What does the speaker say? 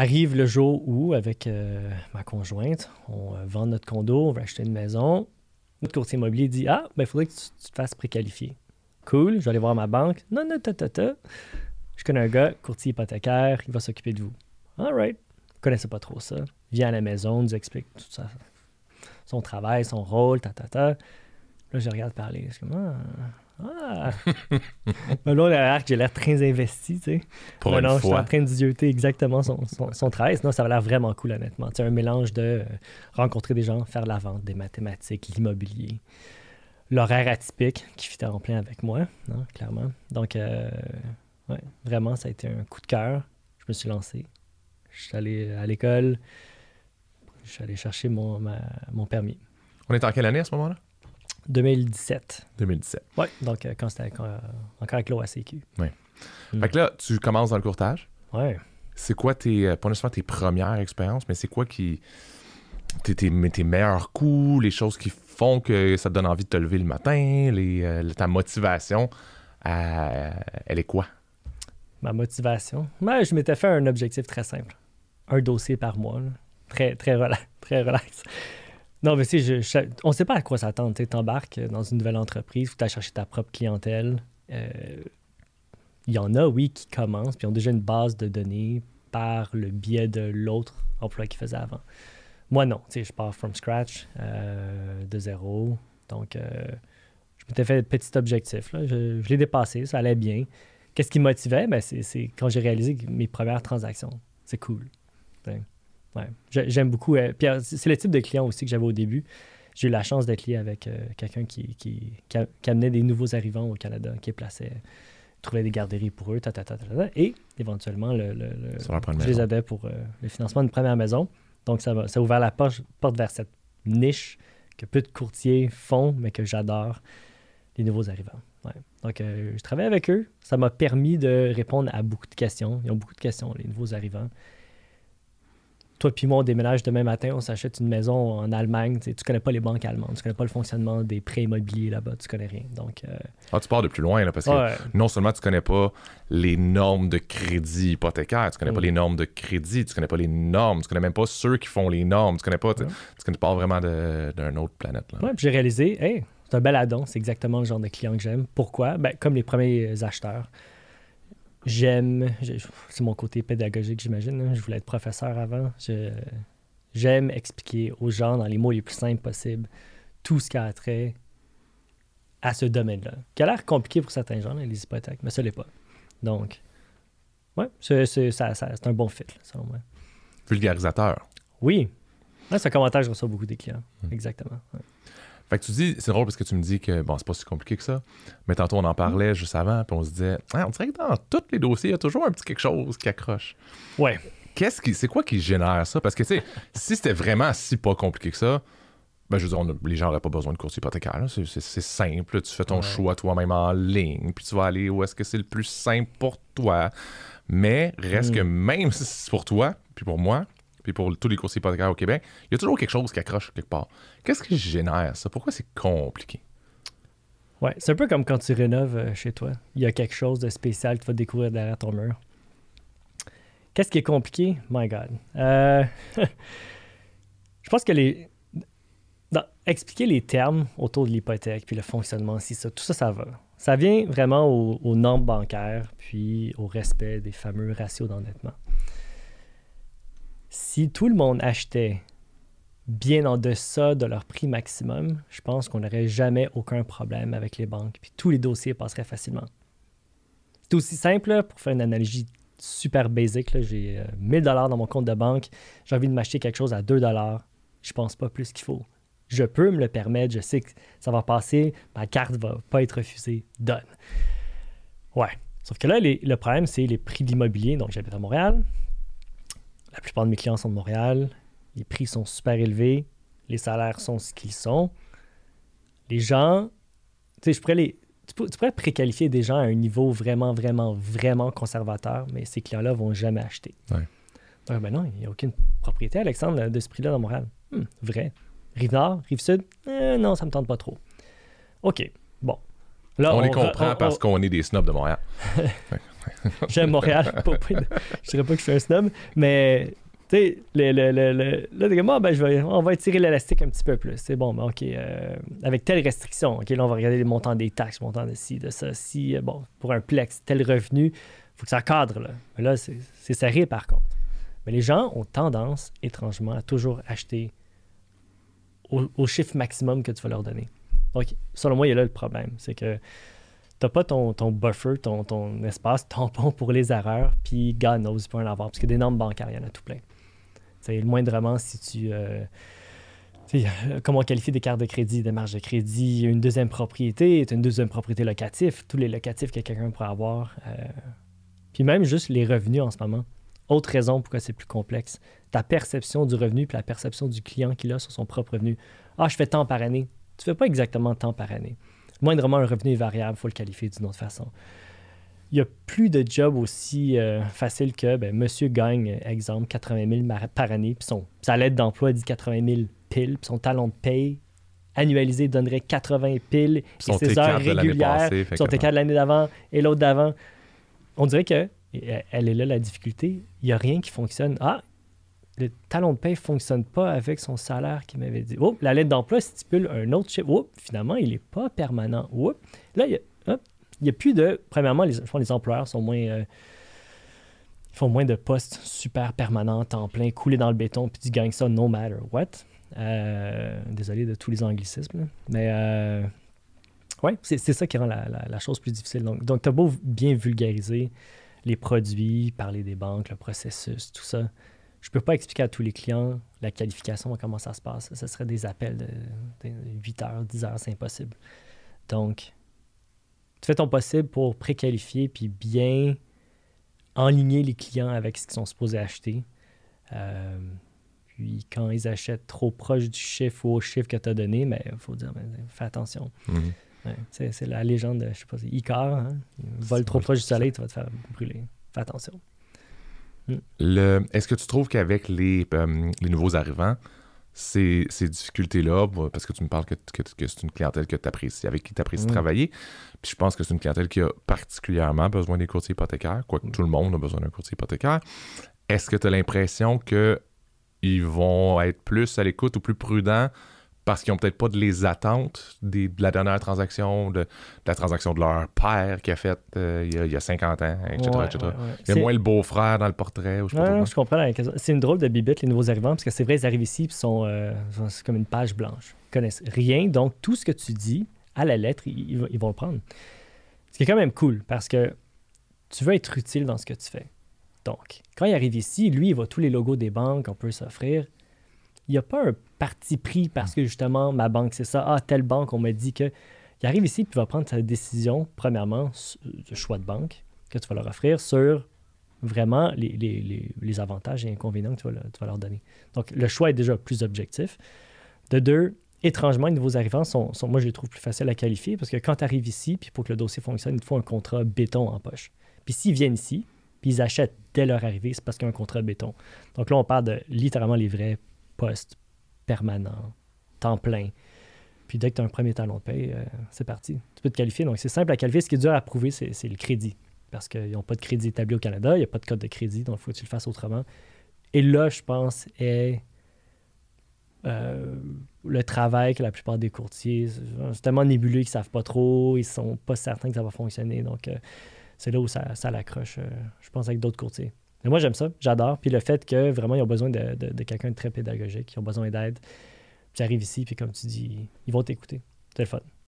arrive le jour où, avec euh, ma conjointe, on euh, vend notre condo, on va acheter une maison. Notre courtier immobilier dit Ah, ben, il faudrait que tu, tu te fasses préqualifier. Cool, je vais aller voir ma banque. Non, non, ta, ta, ta. Je connais un gars, courtier hypothécaire, il va s'occuper de vous. All right. Je connaissais pas trop ça. Il vient à la maison, nous explique tout ça. Son travail, son rôle, ta, ta, ta. Là, je regarde parler. Je suis comme Ah. Ah. Ben là, là, j'ai l'air très investi, tu sais. Pour Non, une non, je suis en train d'idioter exactement son, son, son travail. Sinon, ça va l'air vraiment cool, honnêtement. C'est un mélange de euh, rencontrer des gens, faire de la vente, des mathématiques, l'immobilier, l'horaire atypique qui fit en plein avec moi, non, clairement. Donc, euh, ouais, vraiment, ça a été un coup de cœur. Je me suis lancé. Je suis allé à l'école. Je suis allé chercher mon, ma- mon permis. On est en quelle année à ce moment-là? 2017. 2017. Ouais, donc euh, quand c'était quand, euh, encore avec l'OACQ. Mm. Fait que là, tu commences dans le courtage. Ouais. C'est quoi tes, euh, pas nécessairement tes premières expériences, mais c'est quoi qui. Tes, tes, meilleurs coups, les choses qui font que ça te donne envie de te lever le matin, les, euh, ta motivation, elle est quoi? Ma motivation? Ben, je m'étais fait un objectif très simple. Un dossier par mois. là. Très, très relax. Non, mais tu sais, je- on ne sait pas à quoi s'attendre. Tu embarques dans une nouvelle entreprise, faut aller chercher ta propre clientèle. Euh, Il y en a, oui, qui commencent, puis ont déjà une base de données par le biais de l'autre emploi qu'ils faisaient avant. Moi, non. Tu je pars from scratch, euh, de zéro. Donc, euh, je m'étais fait petit objectif. Je, je l'ai dépassé, ça allait bien. Qu'est-ce qui me motivait? Ben, c'est, quand j'ai réalisé mes premières transactions. C'est cool. Ouais. J'ai- J'aime beaucoup. euh, c'est le type de client aussi que j'avais au début. J'ai eu la chance d'être lié avec euh, quelqu'un qui, qui, qui, a- qui amenait des nouveaux arrivants au Canada, qui plaçait, trouvait des garderies pour eux, ta, et éventuellement, le, je les aidais pour euh, le financement d'une première maison. Donc, ça, ça a ouvert la porte, porte vers cette niche que peu de courtiers font, mais que j'adore, les nouveaux arrivants. Ouais. Donc, euh, je travaille avec eux. Ça m'a permis de répondre à beaucoup de questions. Ils ont beaucoup de questions, les nouveaux arrivants. Toi puis moi, on déménage demain matin, on s'achète une maison en Allemagne. Tu connais pas les banques allemandes, tu connais pas le fonctionnement des prêts immobiliers là-bas, tu connais rien. Donc, euh, Ah, tu pars de plus loin, là, parce que ouais. non seulement tu connais pas les normes de crédit hypothécaire, tu connais pas Mm. les normes de crédit, tu connais pas les normes, tu connais même pas ceux qui font les normes, tu connais pas, tu, Ouais. tu connais pas vraiment d'une autre planète. Là. Ouais, puis j'ai réalisé, hey, c'est un bel addon, c'est exactement le genre de client que j'aime. Pourquoi? Ben, comme les premiers acheteurs, j'aime, j'ai- c'est mon côté pédagogique, j'imagine. hein. Je voulais être professeur avant. J'aime expliquer aux gens, dans les mots les plus simples possibles, tout ce qui a trait à ce domaine-là. Qui a l'air compliqué pour certains gens, là, les hypothèques, mais ça l'est pas. Donc, ouais, c'est, un bon fit, là, selon moi. Vulgarisateur. Oui. C'est un commentaire que je reçois beaucoup des clients. Mm. Exactement. ouais. Fait que tu dis, c'est drôle parce que tu me dis que bon, c'est pas si compliqué que ça, mais tantôt on en parlait juste avant, puis on se disait, Ah, on dirait que dans tous les dossiers, il y a toujours un petit quelque chose qui accroche. Ouais. Qu'est-ce qui, c'est quoi qui génère ça? Parce que, tu sais, si c'était vraiment si pas compliqué que ça, ben, je veux dire, on a- les gens n'auraient pas besoin de courtier hypothécaire. C'est, simple. Tu fais ton Ouais. choix toi-même en ligne, puis tu vas aller où est-ce que c'est le plus simple pour toi. Mais reste Mm. que même si c'est pour toi, puis pour moi, puis pour tous les courtiers hypothécaires au Québec, il y a toujours quelque chose qui accroche quelque part. Qu'est-ce qui génère ça? Pourquoi c'est compliqué? Ouais, c'est un peu comme quand tu rénoves euh, chez toi. Il y a quelque chose de spécial que tu vas découvrir derrière ton mur. Qu'est-ce qui est compliqué? My God. Euh, je pense que les. dans- expliquer les termes autour de l'hypothèque, puis le fonctionnement, si ça, tout ça, ça va. Ça vient vraiment aux normes bancaires, puis au respect des fameux ratios d'endettement. Si tout le monde achetait bien en deçà de leur prix maximum, je pense qu'on n'aurait jamais aucun problème avec les banques. Puis tous les dossiers passeraient facilement. C'est aussi simple, pour faire une analogie super basique. là, J'ai euh, 1000 dollars dans mon compte de banque. J'ai envie de m'acheter quelque chose à 2 dollars. Je pense pas plus qu'il faut. Je peux me le permettre. Je sais que ça va passer. Ma carte va pas être refusée. Donne. Ouais. Sauf que là, le problème, c'est les prix de l'immobilier. Donc, j'habite à Montréal. La plupart de mes clients sont de Montréal. Les prix sont super élevés. Les salaires sont ce qu'ils sont. Les gens, tu sais, je pourrais les. Tu, pour- tu pourrais préqualifier des gens à un niveau vraiment, vraiment, vraiment conservateur, mais ces clients-là vont jamais acheter. Ouais. Donc, ben non, il n'y a aucune propriété, Alexandre, de ce prix-là dans Montréal. Hmm, vrai. Rive-Nord, Rive-Sud, Euh, non, ça me tente pas trop. OK, bon. Là, on, les re- comprend on- parce on- qu'on est des snobs de Montréal. j'aime Montréal. Pas- pas- je dirais pas que je suis un snob, mais tu sais, le, le, le, le- là, t'es Ah, ben, je vais, on va étirer l'élastique un petit peu plus. C'est bon, ben, OK, euh, avec telle restriction, OK, là, on va regarder les montants des taxes, montants de ci, de ça. Si, euh, bon, pour un plex, tel revenu, faut que ça cadre, là. Mais là, c'est c'est serré, par contre. Mais les gens ont tendance, étrangement, à toujours acheter au, au chiffre maximum que tu vas leur donner. Donc, selon moi, il y a là le problème. C'est que t'as pas ton, ton buffer, ton, ton espace tampon pour les erreurs, puis God knows, il peut en avoir. Parce que des normes bancaires, il y en a tout plein. C'est le moindrement si tu. euh, comment on qualifie des cartes de crédit, des marges de crédit, une deuxième propriété, une deuxième propriété locative, tous les locatifs que quelqu'un pourrait avoir. euh, puis même juste les revenus en ce moment. Autre raison pourquoi c'est plus complexe. Ta perception du revenu puis la perception du client qu'il a sur son propre revenu. Ah, je fais tant par année. Tu fais pas exactement tant par année. Moindrement, un revenu est variable, il faut le qualifier d'une autre façon. Il n'y a plus de job aussi euh, facile que ben, monsieur gagne, exemple, 80 000 mar- par année, puis son, sa lettre d'emploi dit 80 000 piles, puis son talon de paye annualisé donnerait 80 piles, et ses T4 heures régulières, passée, son que- T4 de l'année d'avant et l'autre d'avant. On dirait que, elle est là la difficulté, il n'y a rien qui fonctionne. Ah, le talon de paye ne fonctionne pas avec son salaire qui m'avait dit. Oh, la lettre d'emploi stipule un autre chiffre. Oh, finalement, il n'est pas permanent. Oh, là, il y a, plus de. Premièrement, les, les employeurs sont moins. euh, ils font moins de postes super permanents, temps plein, coulés dans le béton, puis tu gagnes ça no matter what. Euh, désolé de tous les anglicismes, mais euh, ouais, c'est ça qui rend la chose plus difficile. Donc, donc tu as beau bien vulgariser les produits, parler des banques, le processus, tout ça. Je peux pas expliquer à tous les clients la qualification, comment ça se passe. Ce serait des appels de, de 8 heures, 10 heures, c'est impossible. Donc, tu fais ton possible pour préqualifier puis bien enligner les clients avec ce qu'ils sont supposés acheter. Euh, puis quand ils achètent trop proche du chiffre ou au chiffre que tu as donné, mais il faut dire, ben, fais attention. Mhm. Ouais, c'est la légende, de, je sais pas, c'est Icar. Hein? Vole trop proche du soleil, tu vas te faire brûler. Fais attention. Le- Est-ce que tu trouves qu'avec les, euh, les nouveaux arrivants, ces, ces difficultés-là, parce que tu me parles que, que- que c'est une clientèle que avec qui tu apprécies Mm. travailler, puis je pense que c'est une clientèle qui a particulièrement besoin des courtiers hypothécaires, quoique Mm. tout le monde a besoin d'un courtier hypothécaire. Est-ce que tu as l'impression qu'ils vont être plus à l'écoute ou plus prudents parce qu'ils n'ont peut-être pas de les attentes des- de la dernière transaction, de, de la transaction de leur père qui a fait euh, il, y a, il y a 50 ans, etc. Ouais, etc. ouais, ouais. Il y a C'est- moins le beau-frère dans le portrait. Ou je non, quoi. je comprends. C'est une drôle de bibite, les nouveaux arrivants, parce que c'est vrai, ils arrivent ici, puis sont, euh, c'est comme une page blanche. Ils connaissent rien, donc tout ce que tu dis, à la lettre, ils, ils vont- ils vont le prendre. Ce qui est quand même cool, parce que tu veux être utile dans ce que tu fais. Donc, quand il arrive ici, lui, il voit tous les logos des banques qu'on peut s'offrir. Il n'y a pas un parti pris parce que justement, ma banque, c'est ça. Ah, telle banque, on m'a dit que. Il arrive ici, puis il va prendre sa décision, premièrement, le choix de banque que tu vas leur offrir sur vraiment les, les- les- avantages et inconvénients que tu vas, le- tu vas leur donner. Donc, le choix est déjà plus objectif. De deux, étrangement, les nouveaux arrivants sont, sont- moi, je les trouve plus faciles à qualifier parce que quand tu arrives ici, puis pour que le dossier fonctionne, il te faut un contrat béton en poche. Puis s'ils viennent ici, puis ils achètent dès leur arrivée, c'est parce qu'il y a un contrat béton. Donc là, on parle de littéralement les vrais postes permanents, temps plein. Puis dès que tu as un premier talon de paye, euh, c'est parti. Tu peux te qualifier. Donc c'est simple à qualifier. Ce qui est dur à prouver, c'est le crédit. Parce qu'ils n'ont pas de crédit établi au Canada, il n'y a pas de code de crédit, donc il faut que tu le fasses autrement. Et là, je pense, est euh, le travail que la plupart des courtiers, c'est tellement nébuleux qu'ils ne savent pas trop, ils sont pas certains que ça va fonctionner. Donc, euh, c'est là où ça, ça l'accroche, je pense, avec d'autres courtiers. Mais moi, j'aime ça, j'adore. Puis le fait que vraiment, ils ont besoin de, quelqu'un de très pédagogique, ils ont besoin d'aide. Tu arrives ici, puis comme tu dis, ils vont t'écouter. C'est le fun.